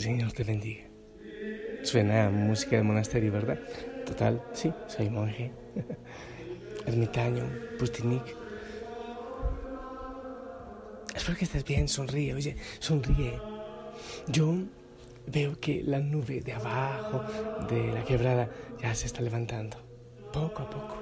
Señor te bendiga. Suena música de monasterio, ¿verdad? Total, sí, soy monje. Ermitaño, Pustinik. Espero que estés bien, sonríe, oye, sonríe. Yo veo que la nube de abajo de la quebrada ya se está levantando, poco a poco.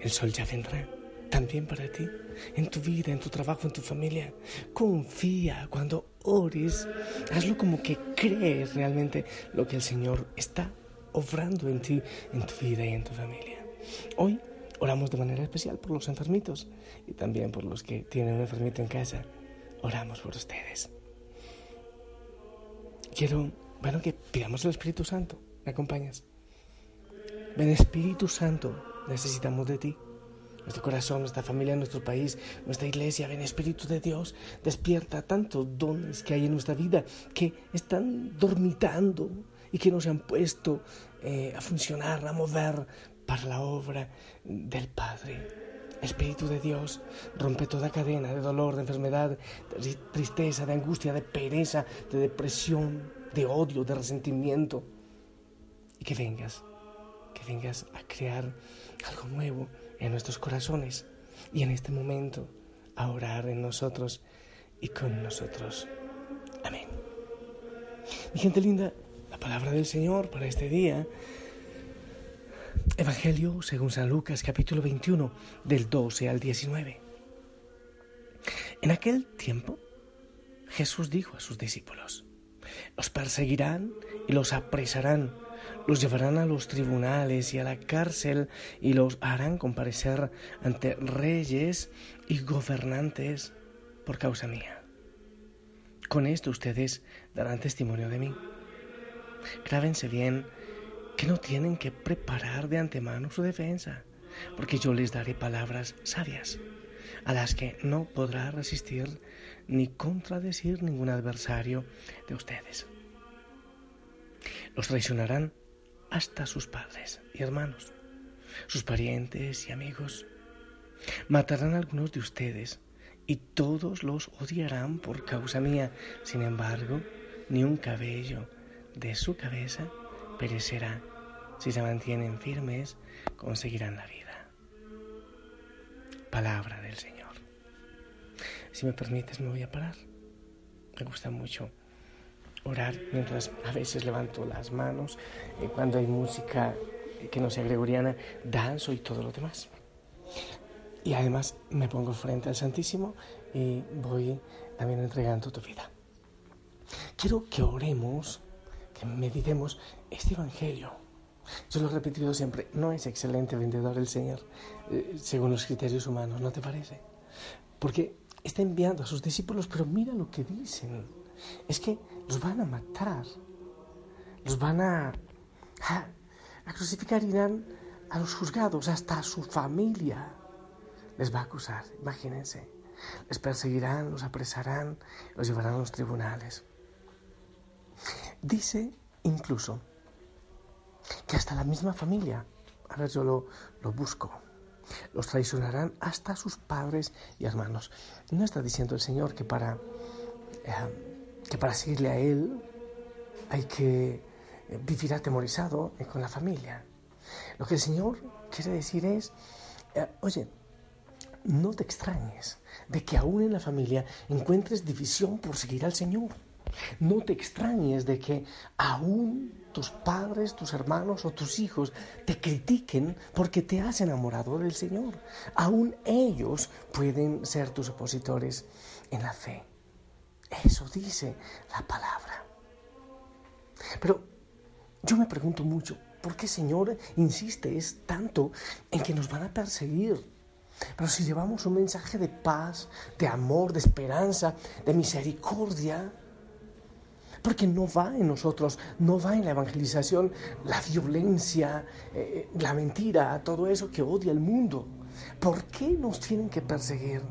El sol ya vendrá también para ti, en tu vida, en tu trabajo, en tu familia. Confía cuando ores, hazlo como que crees realmente lo que el Señor está obrando en ti, en tu vida y en tu familia. Hoy oramos de manera especial por los enfermitos y también por los que tienen un enfermito en casa. Oramos por ustedes. Quiero, bueno, que pidamos al Espíritu Santo. ¿Me acompañas? Ven Espíritu Santo, necesitamos de ti nuestro corazón, nuestra familia, nuestro país, nuestra iglesia. Ven, Espíritu de Dios, despierta tantos dones que hay en nuestra vida que están dormitando y que no se han puesto eh, a funcionar, a mover para la obra del Padre. Espíritu de Dios, rompe toda cadena de dolor, de enfermedad, de tristeza, de angustia, de pereza, de depresión, de odio, de resentimiento. Y que vengas, que vengas a crear algo nuevo en nuestros corazones y en este momento a orar en nosotros y con nosotros. Amén. Mi gente linda, la palabra del Señor para este día. Evangelio según San Lucas capítulo 21 del 12 al 19. En aquel tiempo Jesús dijo a sus discípulos, los perseguirán y los apresarán los llevarán a los tribunales y a la cárcel y los harán comparecer ante reyes y gobernantes por causa mía. Con esto ustedes darán testimonio de mí. Grábense bien que no tienen que preparar de antemano su defensa, porque yo les daré palabras sabias, a las que no podrá resistir ni contradecir ningún adversario de ustedes. Los traicionarán hasta sus padres y hermanos, sus parientes y amigos. Matarán a algunos de ustedes y todos los odiarán por causa mía. Sin embargo, ni un cabello de su cabeza perecerá. Si se mantienen firmes, conseguirán la vida. Palabra del Señor. Si me permites, me voy a parar. Me gusta mucho orar mientras a veces levanto las manos, eh, cuando hay música que no sea gregoriana, danzo y todo lo demás. Y además me pongo frente al Santísimo y voy también entregando tu vida. Quiero que oremos, que meditemos este Evangelio. Yo lo he repetido siempre, no es excelente vendedor el Señor, eh, según los criterios humanos, ¿no te parece? Porque está enviando a sus discípulos, pero mira lo que dicen es que los van a matar, los van a, a, crucificar, irán a los juzgados, hasta su familia les va a acusar, imagínense. Les perseguirán, los apresarán, los llevarán a los tribunales. Dice incluso que hasta la misma familia, a ver, yo lo, lo busco, los traicionarán hasta sus padres y hermanos. No está diciendo el Señor que para eh, que para seguirle a Él hay que eh, vivir atemorizado con la familia. Lo que el Señor quiere decir es, eh, oye, no te extrañes de que aún en la familia encuentres división por seguir al Señor. No te extrañes de que aún tus padres, tus hermanos o tus hijos te critiquen porque te has enamorado del Señor. Aún ellos pueden ser tus opositores en la fe. Eso dice la palabra. Pero yo me pregunto mucho, ¿por qué Señor insistes tanto en que nos van a perseguir? Pero si llevamos un mensaje de paz, de amor, de esperanza, de misericordia, porque no va en nosotros, no va en la evangelización la violencia, eh, la mentira, todo eso que odia el mundo. ¿Por qué nos tienen que perseguir?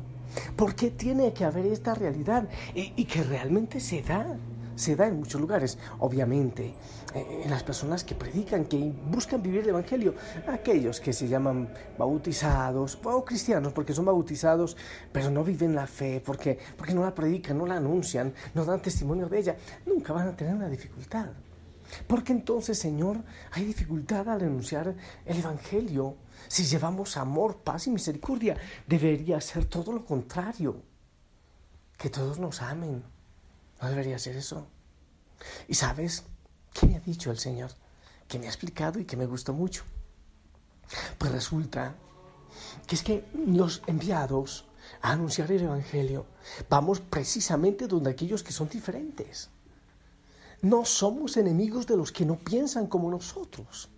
¿Por qué tiene que haber esta realidad? Y, que realmente se da, se da en muchos lugares. Obviamente, eh, en las personas que predican, que buscan vivir el Evangelio, aquellos que se llaman bautizados o cristianos porque son bautizados, pero no viven la fe, porque, porque no la predican, no la anuncian, no dan testimonio de ella, nunca van a tener una dificultad. Porque entonces, Señor, hay dificultad al anunciar el Evangelio. Si llevamos amor, paz y misericordia, debería ser todo lo contrario. Que todos nos amen. No debería ser eso. Y sabes, ¿qué me ha dicho el Señor? Que me ha explicado y que me gustó mucho. Pues resulta que es que los enviados a anunciar el Evangelio vamos precisamente donde aquellos que son diferentes. No somos enemigos de los que no piensan como nosotros.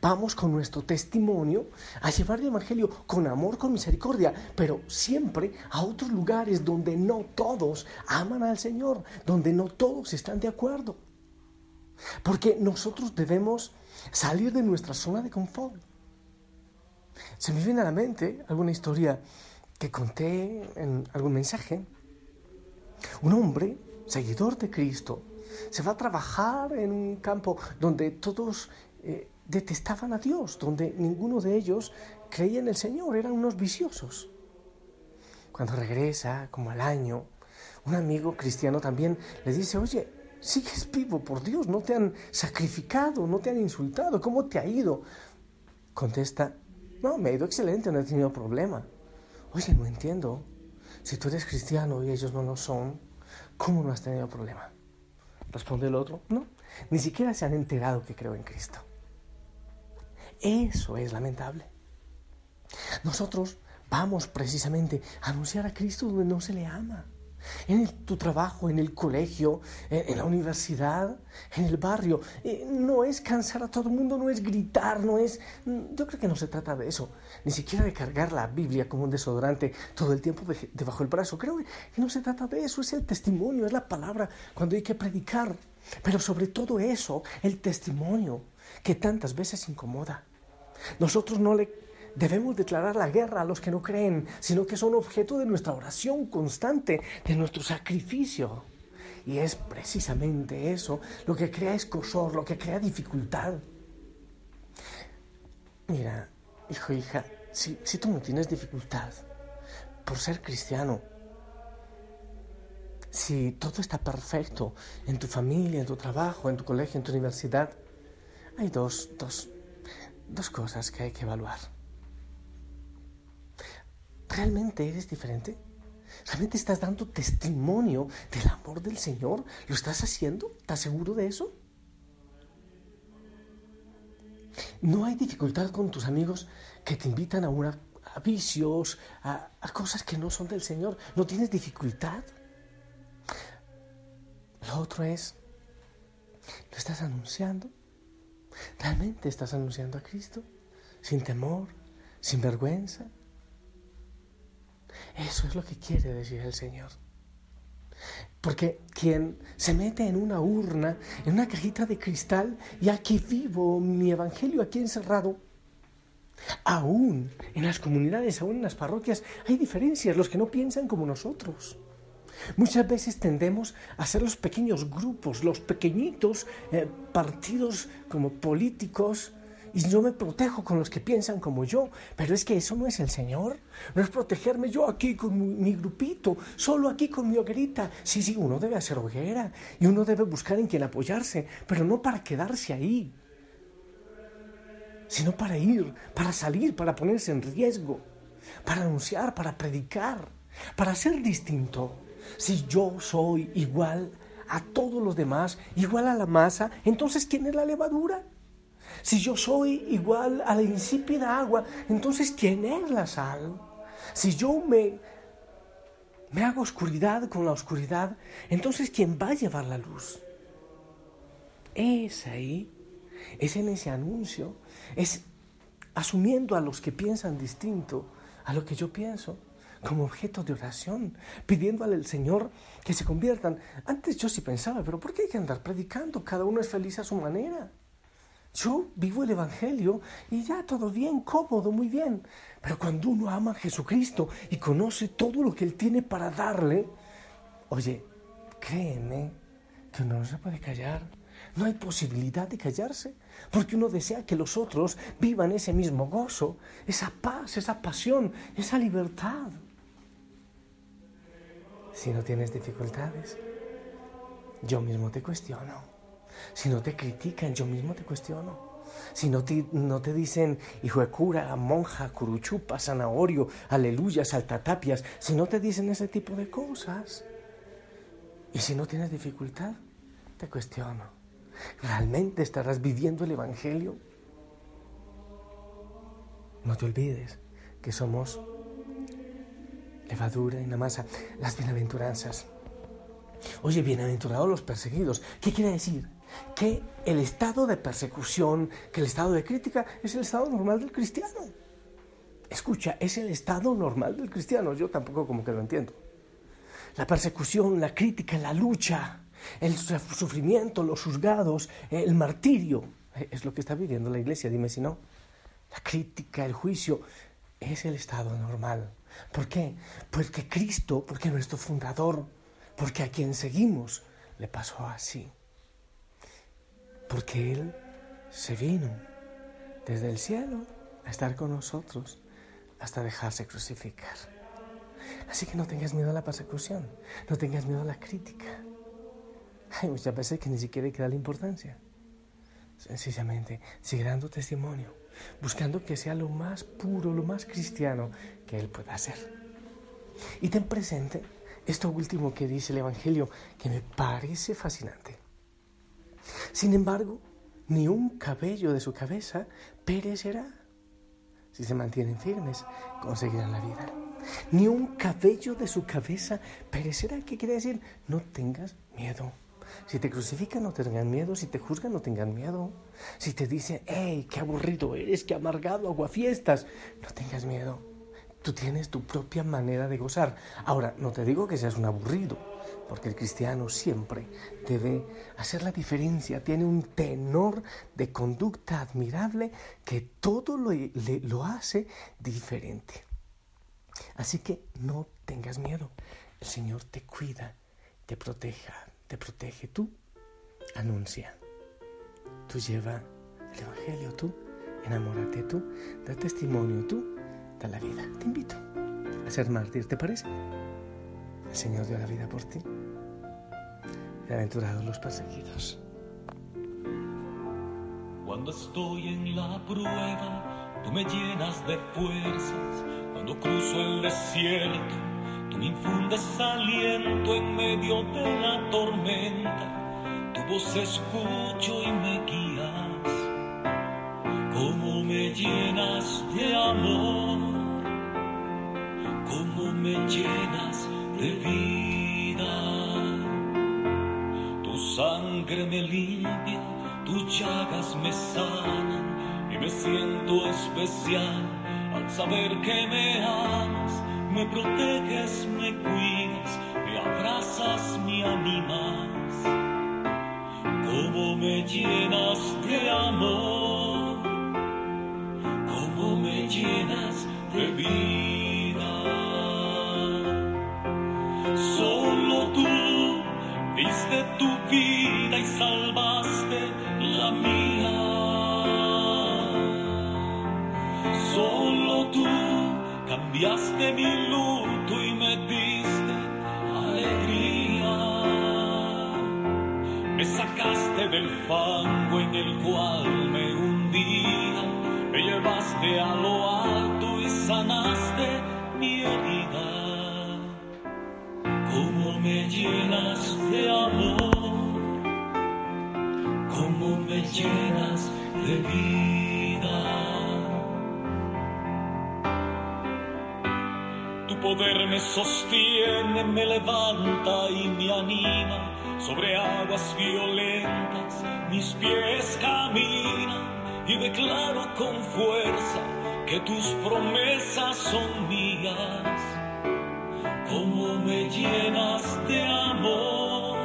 Vamos con nuestro testimonio a llevar el Evangelio con amor, con misericordia, pero siempre a otros lugares donde no todos aman al Señor, donde no todos están de acuerdo. Porque nosotros debemos salir de nuestra zona de confort. Se me viene a la mente alguna historia que conté en algún mensaje. Un hombre, seguidor de Cristo, se va a trabajar en un campo donde todos eh, detestaban a Dios, donde ninguno de ellos creía en el Señor, eran unos viciosos. Cuando regresa, como al año, un amigo cristiano también le dice, oye, sigues vivo, por Dios, no te han sacrificado, no te han insultado, ¿cómo te ha ido? Contesta, no, me ha ido excelente, no he tenido problema. Oye, no entiendo, si tú eres cristiano y ellos no lo son, ¿cómo no has tenido problema? Responde el otro, no, ni siquiera se han enterado que creo en Cristo. Eso es lamentable. Nosotros vamos precisamente a anunciar a Cristo donde no se le ama. En tu trabajo, en el colegio, en, la universidad, en el barrio. Eh, no es cansar a todo el mundo, no es gritar, no es... Yo creo que no se trata de eso. Ni siquiera de cargar la Biblia como un desodorante todo el tiempo debajo del brazo. Creo que no se trata de eso. Es el testimonio, es la palabra cuando hay que predicar. Pero sobre todo eso, el testimonio que tantas veces incomoda. Nosotros no le debemos declarar la guerra a los que no creen, sino que son objeto de nuestra oración constante, de nuestro sacrificio. Y es precisamente eso lo que crea escosor, lo que crea dificultad. Mira, hijo, hija, si, si tú no tienes dificultad por ser cristiano, si todo está perfecto en tu familia, en tu trabajo, en tu colegio, en tu universidad, hay dos, dos, dos cosas que hay que evaluar. ¿Realmente eres diferente? ¿Realmente estás dando testimonio del amor del Señor? ¿Lo estás haciendo? ¿Estás seguro de eso? No hay dificultad con tus amigos que te invitan a, una, a vicios, a, a cosas que no son del Señor. ¿No tienes dificultad? Lo otro es, ¿lo estás anunciando? ¿Realmente estás anunciando a Cristo? Sin temor, sin vergüenza. Eso es lo que quiere decir el Señor. Porque quien se mete en una urna, en una cajita de cristal, y aquí vivo mi evangelio, aquí encerrado, aún en las comunidades, aún en las parroquias, hay diferencias, los que no piensan como nosotros. Muchas veces tendemos a ser los pequeños grupos, los pequeñitos eh, partidos como políticos, y yo me protejo con los que piensan como yo, pero es que eso no es el Señor. No es protegerme yo aquí con mi, grupito, solo aquí con mi hoguerita. Sí, sí, uno debe hacer hoguera y uno debe buscar en quien apoyarse, pero no para quedarse ahí, sino para ir, para salir, para ponerse en riesgo, para anunciar, para predicar, para ser distinto. Si yo soy igual a todos los demás, igual a la masa, entonces ¿quién es la levadura? Si yo soy igual a la insípida agua, entonces ¿quién es la sal? Si yo me, me hago oscuridad con la oscuridad, entonces ¿quién va a llevar la luz? Es ahí, es en ese anuncio, es asumiendo a los que piensan distinto a lo que yo pienso como objeto de oración, pidiéndole al Señor que se conviertan. Antes yo sí pensaba, pero ¿por qué hay que andar predicando? Cada uno es feliz a su manera. Yo vivo el Evangelio y ya todo bien, cómodo, muy bien. Pero cuando uno ama a Jesucristo y conoce todo lo que Él tiene para darle, oye, créeme que uno no se puede callar. No hay posibilidad de callarse, porque uno desea que los otros vivan ese mismo gozo, esa paz, esa pasión, esa libertad. Si no tienes dificultades, yo mismo te cuestiono. Si no te critican, yo mismo te cuestiono. Si no te, no te dicen hijo de cura, monja, curuchupa, zanahorio, aleluya, saltatapias, si no te dicen ese tipo de cosas, y si no tienes dificultad, te cuestiono. ¿Realmente estarás viviendo el Evangelio? No te olvides que somos levadura y la masa, las bienaventuranzas. Oye, bienaventurados los perseguidos. ¿Qué quiere decir? Que el estado de persecución, que el estado de crítica es el estado normal del cristiano. Escucha, es el estado normal del cristiano. Yo tampoco como que lo entiendo. La persecución, la crítica, la lucha, el sufrimiento, los juzgados, el martirio, es lo que está viviendo la iglesia, dime si no. La crítica, el juicio, es el estado normal. ¿Por qué? Porque Cristo, porque nuestro fundador, porque a quien seguimos, le pasó así. Porque Él se vino desde el cielo a estar con nosotros hasta dejarse crucificar. Así que no tengas miedo a la persecución, no tengas miedo a la crítica. Hay muchas veces que ni siquiera hay que darle importancia. Sencillamente, sigue dando testimonio, buscando que sea lo más puro, lo más cristiano que Él pueda hacer. Y ten presente esto último que dice el Evangelio, que me parece fascinante. Sin embargo, ni un cabello de su cabeza perecerá. Si se mantienen firmes, conseguirán la vida. Ni un cabello de su cabeza perecerá. ¿Qué quiere decir? No tengas miedo. Si te crucifican, no tengan miedo. Si te juzgan, no tengan miedo. Si te dicen, hey, qué aburrido eres, qué amargado, aguafiestas, no tengas miedo. Tú tienes tu propia manera de gozar. Ahora, no te digo que seas un aburrido, porque el cristiano siempre debe hacer la diferencia. Tiene un tenor de conducta admirable que todo lo, lo hace diferente. Así que no tengas miedo. El Señor te cuida, te proteja, te protege. Tú anuncia, tú lleva el Evangelio, tú enamórate, tú da testimonio, tú da la vida. Te invito a ser mártir, ¿te parece? El Señor dio la vida por ti. Bienaventurados los perseguidos. Cuando estoy en la prueba, tú me llenas de fuerzas. Cuando cruzo el desierto, tú me infundes aliento en medio de la tormenta. Tu voz escucho y me guías. Cómo me llenas de amor me llenas de vida. Sangre me limpia, tus llagas me sanan y me siento especial al saber que me amas, me proteges, me cuidas, me abrazas, me animas. Cómo me llenas de amor, cambiaste mi luto y me diste alegría. Me sacaste del fango en el cual me hundía, me llevaste a lo alto y sanaste mi herida. Cómo me llenas de amor, cómo me llenas de vida. Poder me sostiene, me levanta y me anima. Sobre aguas violentas mis pies caminan y declaro con fuerza que tus promesas son mías cómo me llenas de amor,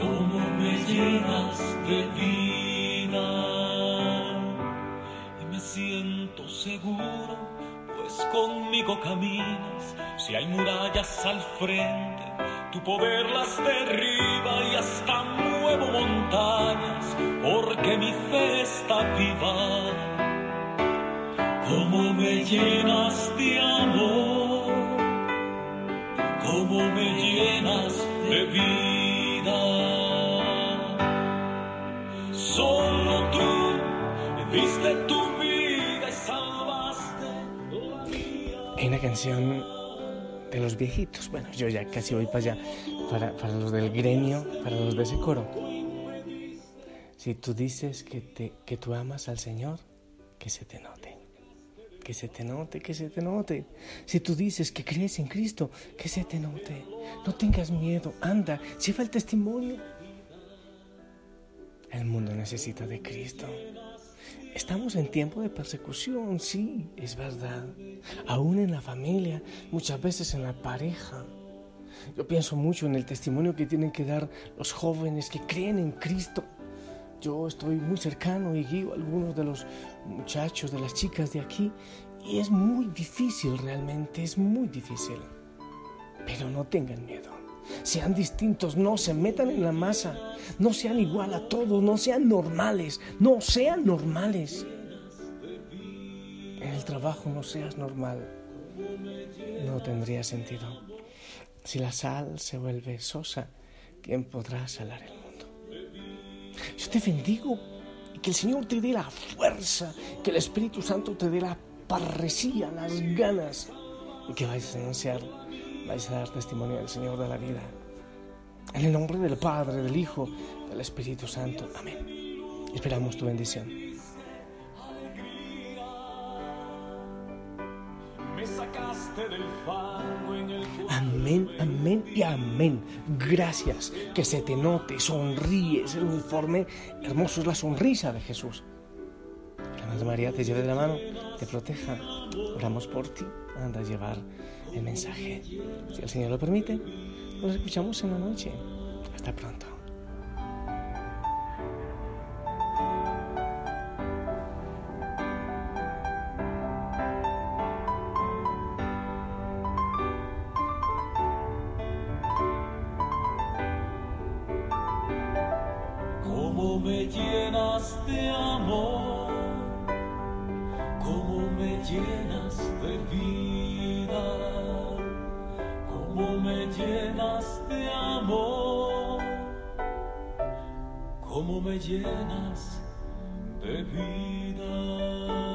cómo me llenas de vida. Y me siento seguro, conmigo caminas, si hay murallas al frente, tu poder las derriba y hasta muevo montañas, porque mi fe está viva. Cómo me llenas de amor, cómo me llenas de vida. De los viejitos, bueno, yo ya casi voy para allá, para, para los del gremio, para los de ese coro. Si tú dices que, te, que tú amas al Señor, que se te note. Que se te note, que se te note. Si tú dices que crees en Cristo, que se te note. No tengas miedo, anda, lleva el testimonio. El mundo necesita de Cristo. Estamos en tiempo de persecución, sí, es verdad. Aún en la familia, muchas veces en la pareja. Yo pienso mucho en el testimonio que tienen que dar los jóvenes que creen en Cristo. Yo estoy muy cercano y guío a algunos de los muchachos, de las chicas de aquí, y es muy difícil realmente, es muy difícil. Pero no tengan miedo. Sean distintos, no se metan en la masa, no sean igual a todos, no sean normales, no sean normales. En el trabajo no seas normal, no tendría sentido. Si la sal se vuelve sosa, ¿quién podrá salar el mundo? Yo te bendigo que el Señor te dé la fuerza, que el Espíritu Santo te dé la parresía, las ganas y que vayas a anunciar, vais a dar testimonio del Señor de la vida. En el nombre del Padre, del Hijo, del Espíritu Santo. Amén. Esperamos tu bendición. Amén, amén y amén. Gracias. Que se te note, sonríes. El uniforme hermoso es la sonrisa de Jesús. Que la Madre María te lleve de la mano, te proteja. Oramos por ti. Anda a llevar el mensaje. Si el Señor lo permite, nos escuchamos en la noche. Hasta pronto. Cómo me llenas de amor, cómo me llenas llenas de amor, cómo me llenas de vida.